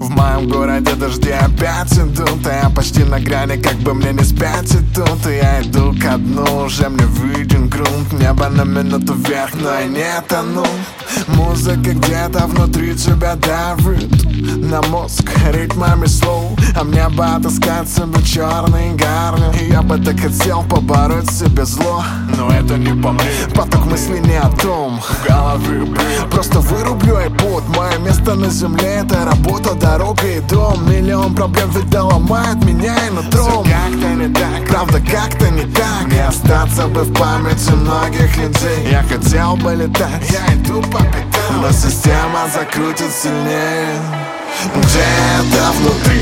моем городе дожди опять идут А я почти на грани, как бы мне не спять и тут И я иду ко дну, уже мне виден грунт. Небо на минуту вверх, но я не тону. Музыка где-то внутри тебя давит. На мозг ритмами слов А мне бы отыскать себе черный гарни И я бы так хотел побороть себе зло. Но это не по мне. Поток мыслей не о том. В голове Просто вырублю iPod Мое место на земле это работа, дорога и дом. Миллион проблем ведь ломает меня и нутром как-то не так, правда как-то не так. Не остаться бы в памяти многих людей. Я хотел бы летать, я иду по пятам. Но система закрутит сильнее. Где-то внутри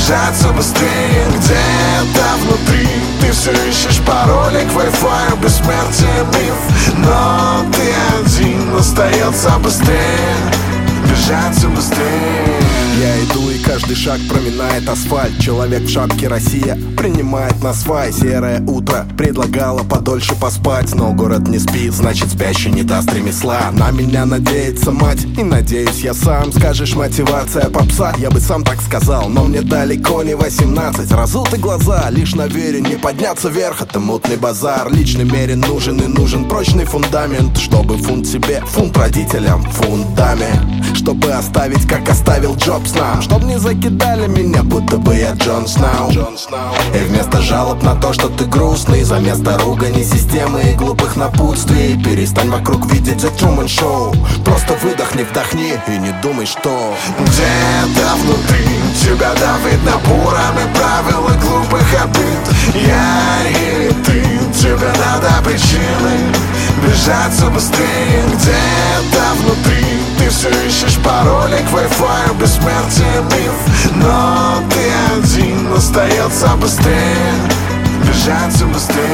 Все быстрее где-то внутри. Ты все ищешь пароли к Wi-Fi, бессмертие миф. Но ты один, остается быстрее. Бежать все быстрее каждый шаг проминает асфальт. Человек в шапке Россия принимает на свай. Серое утро предлагало подольше поспать Но город не спит, значит спящий не даст ремесла. На меня надеется мать и надеюсь я сам. Скажешь мотивация попса, я бы сам так сказал Но мне далеко не 18 Разуты глаза, лишь на вере не подняться вверх. Это мутный базар, личный мере нужен и нужен прочный фундамент Чтобы фунт себе, фунт родителям, фундами Чтобы оставить, как оставил Джобс нам. Чтоб не закидали меня, будто бы я Джон Сноу. И вместо жалоб на то, что ты грустный За место ругани системы и глупых напутствий Перестань вокруг видеть The Truman Show. Просто выдохни, вдохни и не думай, что. Где-то внутри тебя давит правил и глупых обид. Я или ты, тебе надо причины Бежать все быстрее. Где-то внутри Ты все ищешь пароли к Wi-Fi, бессмертие миф. Но ты один, остается быстрее Бежать все быстрее